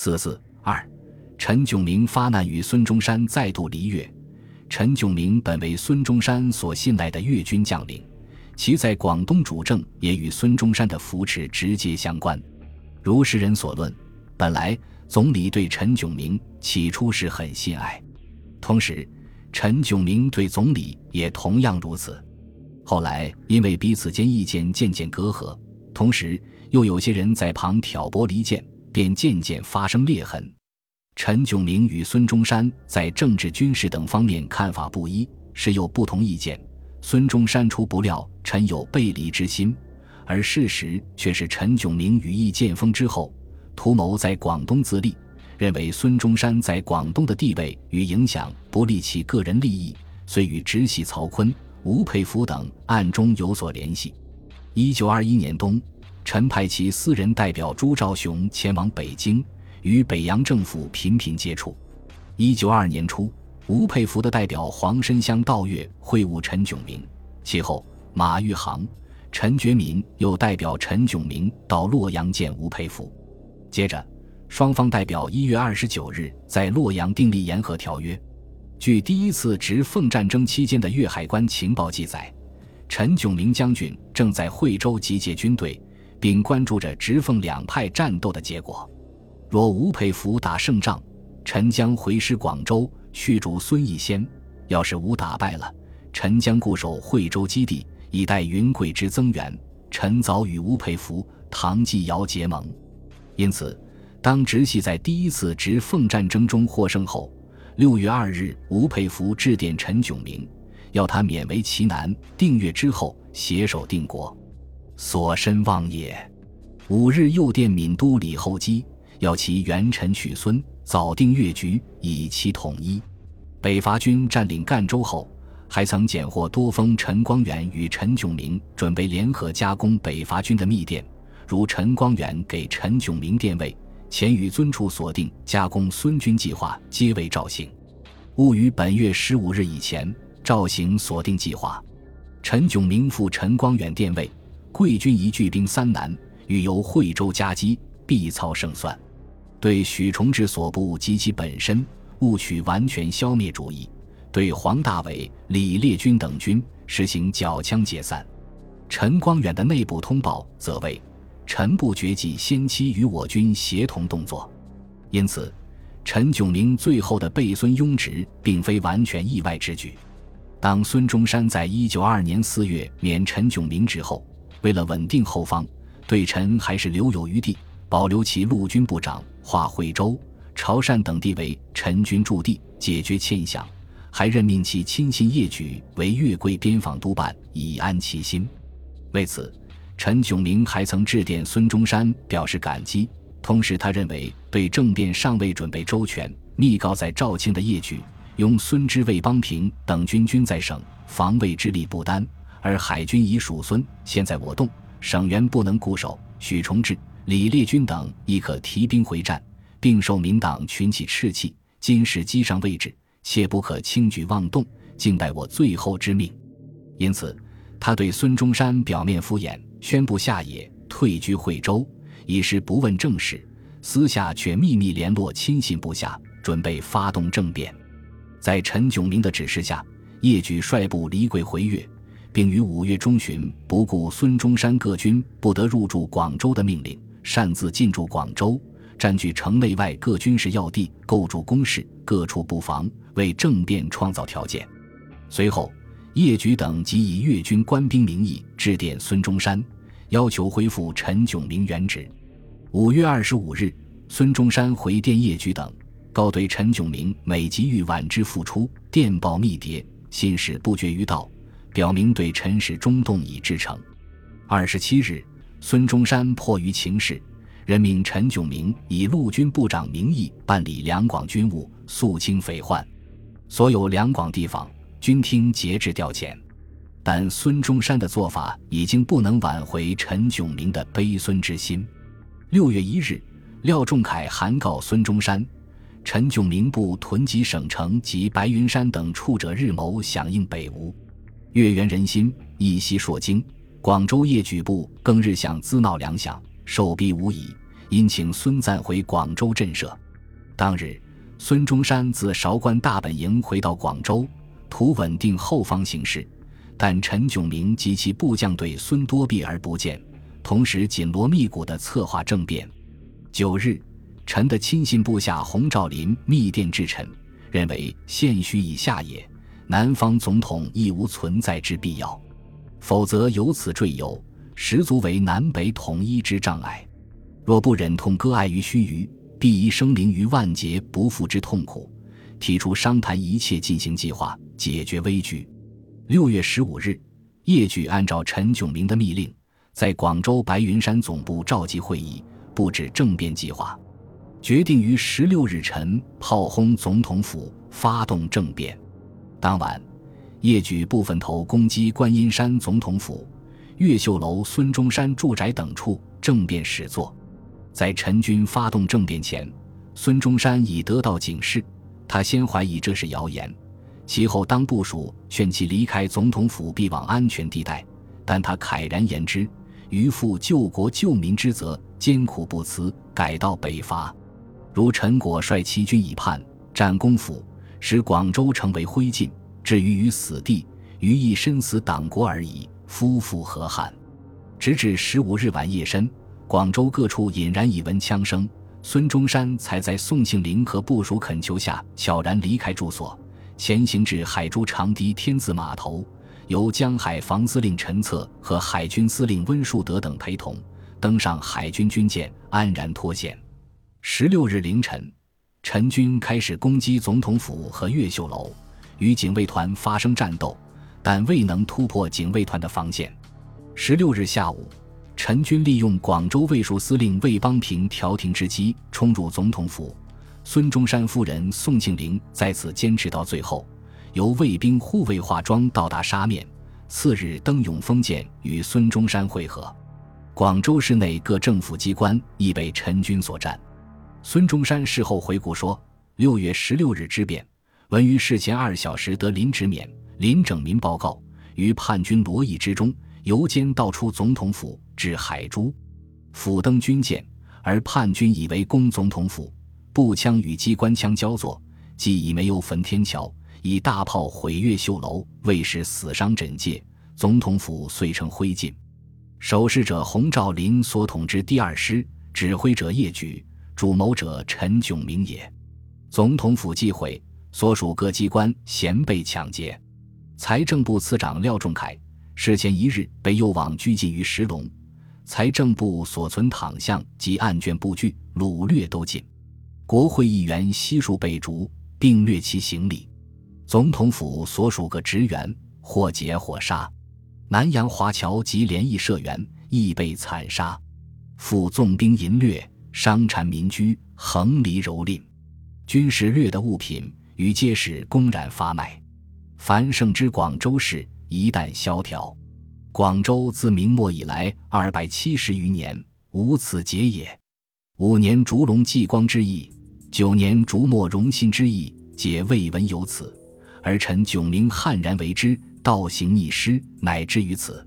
四四二，陈炯明发难与孙中山再度离越。陈炯明本为孙中山所信赖的粤军将领，其在广东主政也与孙中山的扶持直接相关。如世人所论，本来总理对陈炯明起初是很信爱，同时陈炯明对总理也同样如此。后来因为彼此间意见渐渐隔阂，同时又有些人在旁挑拨离间。便渐渐发生裂痕。陈炯明与孙中山在政治、军事等方面看法不一，时有不同意见。孙中山初不料陈有背离之心，而事实却是陈炯明羽翼渐丰之后，图谋在广东自立，认为孙中山在广东的地位与影响不利其个人利益，遂与直系曹锟、吴佩孚等暗中有所联系。一九二一年冬。陈派其私人代表朱兆雄前往北京，与北洋政府频频接触。一九二二年初，吴佩孚的代表黄申湘到粤会晤陈炯明。其后，马玉航、陈觉民又代表陈炯明到洛阳见吴佩孚。接着，双方代表一月二十九日在洛阳订立言和条约。据第一次直奉战争期间的粤海关情报记载，陈炯明将军正在惠州集结军队。并关注着直奉两派战斗的结果。若吴佩孚打胜仗，陈将回师广州去主孙逸仙；要是吴打败了，陈将固守惠州基地，以待云贵之增援。陈早与吴佩孚、唐继尧结盟。因此，当直系在第一次直奉战争中获胜后，六月二日，吴佩孚致电陈炯明，要他勉为其难，定粤之后携手定国。所身望也。五日又电闽都李厚基，要其元臣取孙，早定粤局，以期统一。北伐军占领赣州后，还曾检获多封陈光远与陈炯明准备联合加攻北伐军的密电，如陈光远给陈炯明电位，前与尊处所定加攻孙军计划，皆未照行。务于本月十五日以前照行锁定计划。陈炯明复陈光远电位。贵军一聚兵三南，欲由惠州夹击，必操胜算。对许崇智所部及其本身，务取完全消灭主义。对黄大炜、李烈钧等军，实行缴枪解散。陈光远的内部通报则为：陈部决计先期与我军协同动作。因此，陈炯明最后的背孙拥直，并非完全意外之举。当孙中山在一九二二年四月免陈炯明职后，为了稳定后方，对陈还是留有余地，保留其陆军部长，划惠州、潮汕等地为陈军驻地，解决欠饷，还任命其亲信叶举为粤桂边防督办，以安其心。为此，陈炯明还曾致电孙中山表示感激。同时，他认为对政变尚未准备周全，密告在肇庆的叶举、拥孙之魏邦平等军均在省，防卫之力不单。而海军已属孙，现在我动，省员不能固守。许崇智、李烈钧等亦可提兵回战，并受民党群起士气。今时机上位置，切不可轻举妄动，静待我最后之命。因此，他对孙中山表面敷衍，宣布下野，退居惠州，已是不问政事；私下却秘密联络亲信部下，准备发动政变。在陈炯明的指示下，叶举率部离桂回粤。并于五月中旬不顾孙中山各军不得入驻广州的命令，擅自进驻广州，占据城内外各军事要地，构筑工事，各处布防，为政变创造条件。随后，叶举等即以粤军官兵名义致电孙中山，要求恢复陈炯明原职。五月二十五日，孙中山回电叶举等，告对陈炯明每集欲晚之复出，电报密谍，信使不绝于道。表明对陈氏中动已至诚。二十七日，孙中山迫于情势，任命陈炯明以陆军部长名义办理两广军务，肃清匪患。所有两广地方均听节制调遣。但孙中山的做法已经不能挽回陈炯明的悲孙之心。六月一日，廖仲恺函告孙中山，陈炯明部屯集省城及白云山等处者，日谋响应北吴。月圆人心，一夕朔惊。广州夜举部更日向滋闹粮饷，受逼无已，因请孙瓒回广州震慑。当日，孙中山自韶关大本营回到广州，图稳定后方形势，但陈炯明及其部将对孙多避而不见，同时紧锣密鼓地策划政变。九日，陈的亲信部下洪兆麟密电致陈，认为现虚已下也，南方总统亦无存在之必要，否则由此赘由，实足为南北统一之障碍。若不忍痛割爱于须臾。必遗生灵于万劫不复之痛苦，提出商谈一切进行计划，解决危局。六月十五日，叶举按照陈炯明的密令，在广州白云山总部召集会议，布置政变计划，决定于十六日晨炮轰总统府，发动政变。当晚，叶举部分头攻击观音山总统府、越秀楼、孙中山住宅等处，政变始作。在陈军发动政变前，孙中山已得到警示，他先怀疑这是谣言，其后当部署劝其离开总统府，避往安全地带，但他慨然言之：“余负救国救民之责，艰苦不辞，改道北伐。如陈果率其军已叛，战功府，使广州成为灰烬，置于于死地，于一身死党国而已，夫复何憾？”直至十五日晚夜深。广州各处隐然已闻枪声，孙中山才在宋庆龄和部属恳求下悄然离开住所，前行至海珠长堤天字码头，由江海防司令陈策和海军司令温树德等陪同，登上海军军舰，安然脱险。十六日凌晨，陈军开始攻击总统府和越秀楼，与警卫团发生战斗，但未能突破警卫团的防线。十六日下午。陈军利用广州卫戍司令魏邦平调停之机冲入总统府，孙中山夫人宋庆龄在此坚持到最后，由卫兵护卫化妆到达沙面。次日登永丰舰与孙中山会合。广州市内各政府机关亦被陈军所占。孙中山事后回顾说：“六月十六日之变，闻于事前二小时得林直勉、林整民报告，于叛军罗意之中。”由监道出总统府至海珠，府登军舰，而叛军以为攻总统府，步枪与机关枪交作，既已没有焚天桥，以大炮毁越秀楼，未使死伤枕藉，总统府遂成灰烬。守势者洪兆麟所统之第二师，指挥者叶举，主谋者陈炯明也。总统府忌讳，所属各机关咸被抢劫。财政部次长廖仲恺。事前一日被诱往拘禁于石龙，财政部所存躺项及案卷布具掳掠都尽，国会议员悉数被逐，并掠其行李。总统府所属各职员或劫或杀，南洋华侨及联谊社员亦被惨杀。复纵兵淫掠，伤残民居，横离蹂躏，军事掠的物品于街市公然发卖。繁盛之广州市。一旦萧条，广州自明末以来二百七十余年无此节也。五年烛龙继光之意，九年烛墨荣新之意，皆未闻有此。而陈炯明悍然为之，倒行逆施，乃至于此。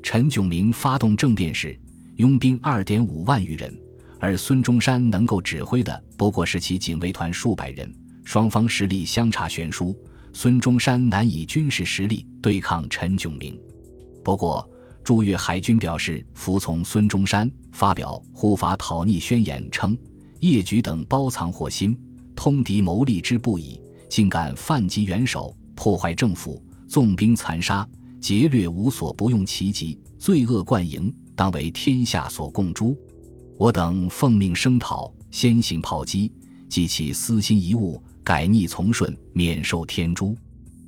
陈炯明发动政变时，拥兵二点五万余人，而孙中山能够指挥的不过是其警卫团数百人，双方实力相差悬殊。孙中山难以军事实力对抗陈炯明，不过驻粤海军表示服从孙中山，发表护法讨逆宣言，称叶举等包藏祸心，通敌谋利之不已，竟敢犯及元首，破坏政府，纵兵残杀，劫掠无所不用其极，罪恶贯盈，当为天下所共诛。我等奉命声讨，先行炮击，及其私心遗物。改逆从顺，免受天诛。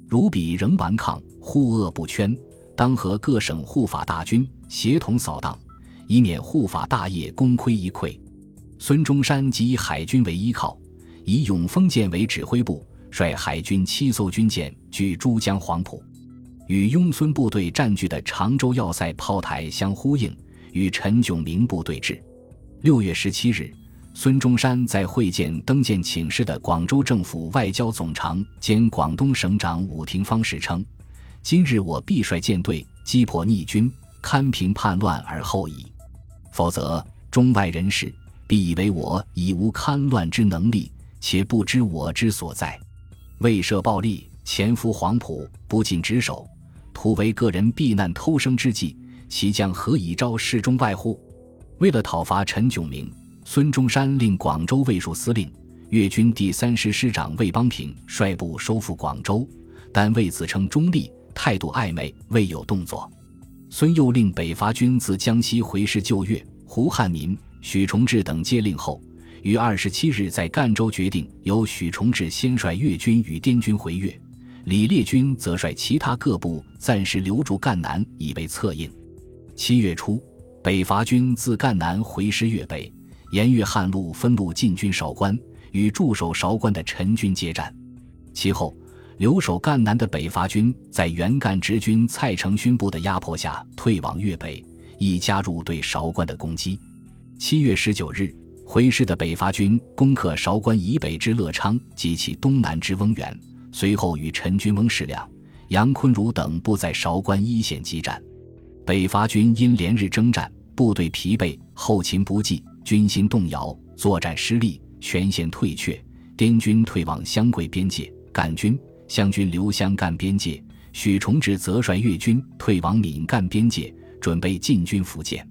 如彼仍顽抗，护恶不圈，当和各省护法大军协同扫荡，以免护法大业功亏一篑。孙中山即以海军为依靠，以永丰舰为指挥部，率海军七艘军舰据珠江黄埔，与拥孙部队占据的常州要塞炮台相呼应，与陈炯明部对峙。六月十七日。孙中山在会见登舰请示的广州政府外交总长兼广东省长伍廷芳时称：“今日我必率舰队击破逆军，堪平叛乱而后已。否则，中外人士必以为我已无堪乱之能力，且不知我之所在。为设暴力，潜伏黄埔，不尽职守，图为个人避难偷生之计，其将何以招示中外乎？为了讨伐陈炯明，孙中山令广州卫戍司令、粤军第三师师长魏邦平率部收复广州，但魏自称中立，态度暧昧，未有动作。孙又令北伐军自江西回师救粤，胡汉民、许崇智等接令后，于二十七日在赣州决定由许崇智先率粤军与滇军回粤，李烈军则率其他各部暂时留驻赣南，以备策应。七月初。北伐军自赣南回师粤北，沿粤汉路分路进军韶关，与驻守韶关的陈军接战。其后，留守赣南的北伐军在原赣直军蔡成勋部的压迫下退往粤北，亦加入对韶关的攻击。七月十九日，回师的北伐军攻克韶关以北之乐昌及其东南之翁源，随后与陈军翁世良、杨坤如等部在韶关一线激战。北伐军因连日征战。部队疲惫，后勤不济，军心动摇，作战失利，全线退却。滇军退往湘桂边界，赣军、湘军留湘赣边界。许崇智则率粤军退往闽赣边界，准备进军福建。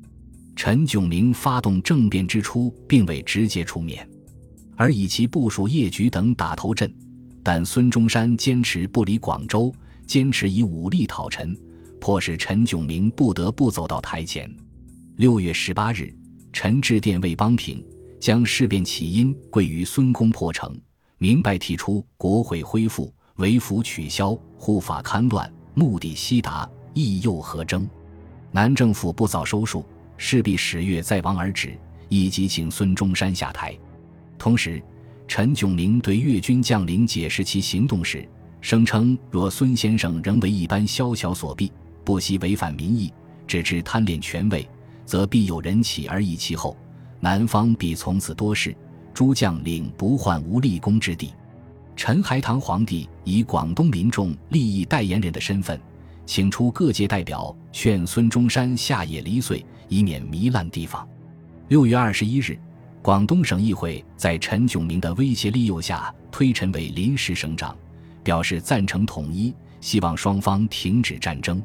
陈炯明发动政变之初，并未直接出面，而以其部署叶举等打头阵。但孙中山坚持不离广州，坚持以武力讨陈，迫使陈炯明不得不走到台前。六月十八日，陈致电魏邦平，将事变起因归于孙公破城，明白提出国会恢复、为府取消、护法戡乱，目的悉达，意又何争？南政府不早收束，势必十月再亡而止，以及请孙中山下台。同时，陈炯明对粤军将领解释其行动时，声称若孙先生仍为一般宵小所蔽，不惜违反民意，只知贪恋权位。则必有人起而易其后，南方必从此多事，诸将领不患无立功之地。陈海堂皇帝以广东民众利益代言人的身份，请出各界代表劝孙中山下野离岁，以免糜烂地方。六月二十一日，广东省议会在陈炯明的威胁利诱下，推陈为临时省长，表示赞成统一，希望双方停止战争。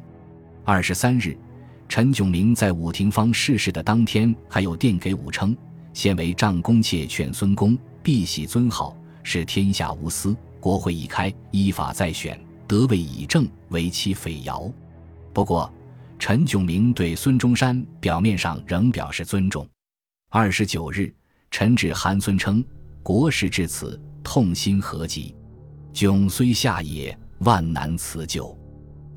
二十三日。陈炯明在武廷芳逝世的当天，还有电给武称：“现为丈公妾劝孙公，必喜尊号，使天下无私。国会已开，依法再选，得位以正，为其匪谣。”不过，陈炯明对孙中山表面上仍表示尊重。二十九日，陈致韩孙称：“国事至此，痛心何极？炯虽下野，万难辞咎。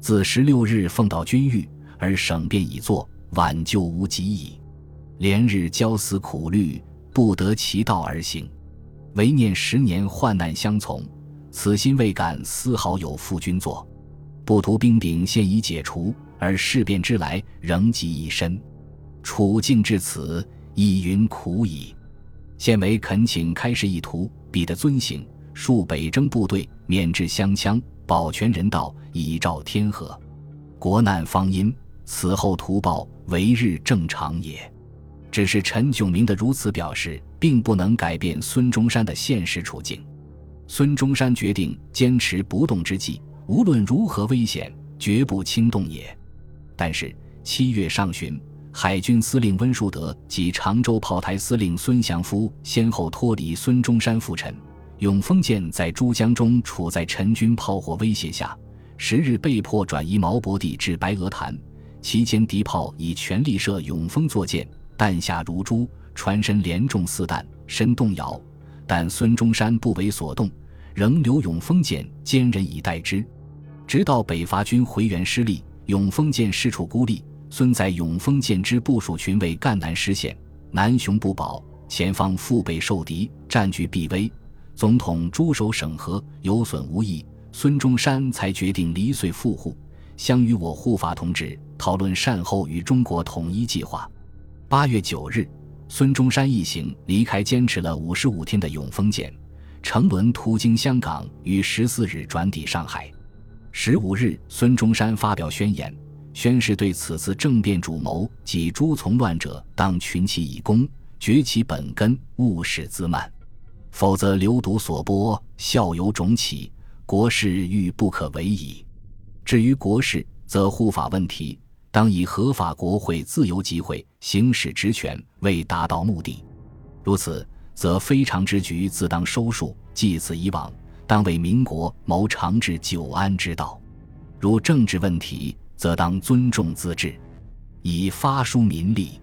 自十六日奉到军狱。”而省便已作，挽救无及矣。连日焦思苦虑，不得其道而行。唯念十年患难相从，此心未敢丝毫有负君作。不图兵柄现已解除，而事变之来仍及一身，处境至此，已云苦矣。现为恳请开示意图，彼得遵行，数北征部队，免至湘羌，保全人道，以昭天和。国难方因。此后图报为日正常也，只是陈炯明的如此表示，并不能改变孙中山的现实处境。孙中山决定坚持不动之际，无论如何危险，绝不轻动也。但是七月上旬，海军司令温树德及常州炮台司令孙祥夫先后脱离孙中山复陈，永丰舰在珠江中处在陈军炮火威胁下，十日被迫转移毛伯地至白鹅潭。期间，敌炮以全力射永丰作舰，弹下如珠，船身连中四弹，身动摇。但孙中山不为所动，仍留永丰舰坚忍以待之。直到北伐军回援失利，永丰舰失处孤立，孙在永丰舰之部署群为赣南失陷，南雄不保，前方腹背受敌，占据必危。总统驻守审核，有损无益，孙中山才决定离岁复沪。相与我护法同志讨论善后与中国统一计划。八月九日，孙中山一行离开坚持了五十五天的永丰舰，乘轮途经香港，于十四日转抵上海。十五日，孙中山发表宣言，宣示对此次政变主谋及诸从乱者当群起以攻，绝其本根，勿使自慢。否则流毒所播，效尤种起，国事欲不可为矣。至于国事，则护法问题，当以合法国会自由集会，行使职权，为达到目的。如此，则非常之局自当收束。继此以往，当为民国谋长治久安之道。如政治问题，则当尊重自治，以发书民力。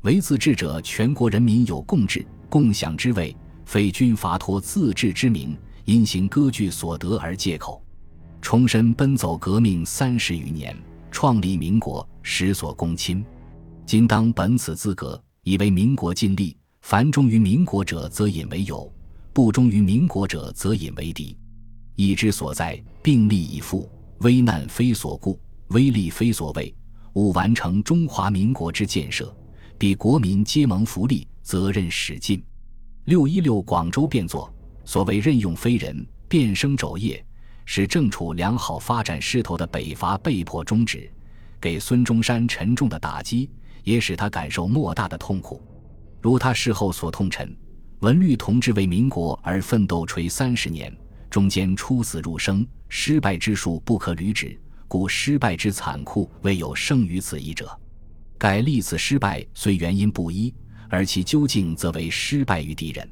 为自治者，全国人民有共治、共享之位。非军阀托自治之名，因行割据所得而借口，重申奔走革命三十余年，创立民国，实所公亲。今当本此资格，以为民国尽力。凡忠于民国者，则引为友；不忠于民国者，则引为敌。义之所在，并立以赴。危难非所顾，威力非所畏。吾完成中华民国之建设，彼国民皆蒙福利，责任始尽。六一六广州变作，所谓任用非人，变生肘腋，使正处良好发展势头的北伐被迫终止，给孙中山沉重的打击，也使他感受莫大的痛苦。如他事后所痛陈，文律同志为民国而奋斗垂三十年，中间出死入生，失败之数不可捋指，故失败之残酷，未有胜于此一者。盖历次失败虽原因不一。而其究竟，则为失败于敌人。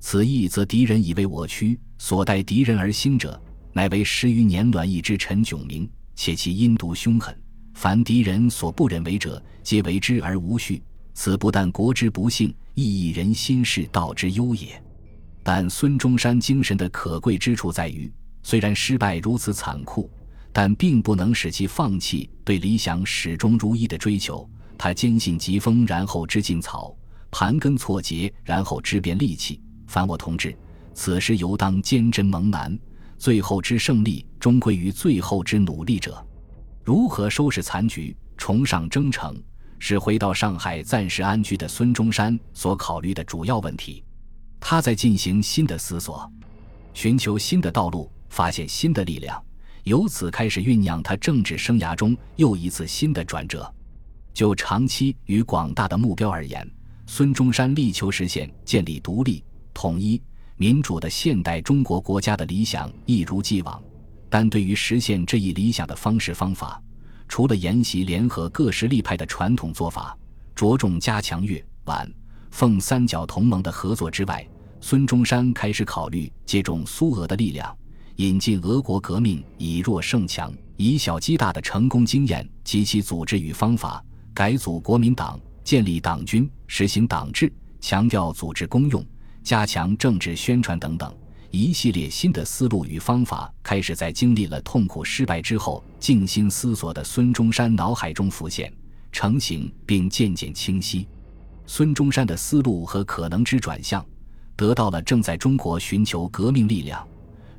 此意，则敌人以为我屈，所待敌人而兴者，乃为十余年卵意之陈炯明。且其阴毒凶狠，凡敌人所不忍为者，皆为之而无序。此不但国之不幸，亦以人心事道之忧也。但孙中山精神的可贵之处在于，虽然失败如此残酷，但并不能使其放弃对理想始终如一的追求。他坚信疾风，然后知劲草。盘根错节，然后知变利器。凡我同志，此时犹当坚贞蒙难。最后之胜利，终归于最后之努力者。如何收拾残局，重上征程，是回到上海暂时安居的孙中山所考虑的主要问题。他在进行新的思索，寻求新的道路，发现新的力量，由此开始酝酿他政治生涯中又一次新的转折。就长期与广大的目标而言。孙中山力求实现建立独立、统一、民主的现代中国国家的理想一如既往，但对于实现这一理想的方式方法，除了沿袭联合各实力派的传统做法，着重加强粤皖奉三角同盟的合作之外，孙中山开始考虑借重苏俄的力量，引进俄国革命以弱胜强、以小击大的成功经验及其组织与方法，改组国民党。建立党军，实行党治，强调组织公用，加强政治宣传等等一系列新的思路与方法，开始在经历了痛苦失败之后，静心思索的孙中山脑海中浮现、成型，并渐渐清晰。孙中山的思路和可能之转向，得到了正在中国寻求革命力量，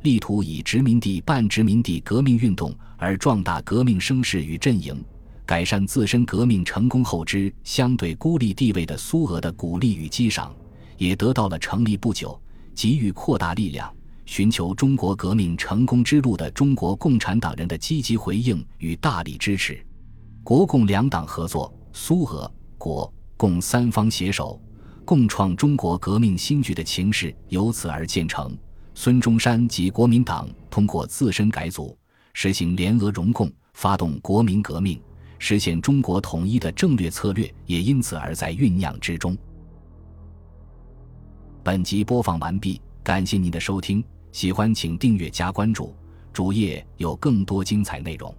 力图以殖民地半殖民地革命运动而壮大革命声势与阵营。改善自身革命成功后之相对孤立地位的苏俄的鼓励与激赏，也得到了成立不久、急于扩大力量、寻求中国革命成功之路的中国共产党人的积极回应与大力支持。国共两党合作，苏俄、国共三方携手，共创中国革命新局的情势由此而建成。孙中山及国民党通过自身改组，实行联俄容共，发动国民革命。实现中国统一的战略策略也因此而在酝酿之中。本集播放完毕，感谢您的收听，喜欢请订阅加关注，主页有更多精彩内容。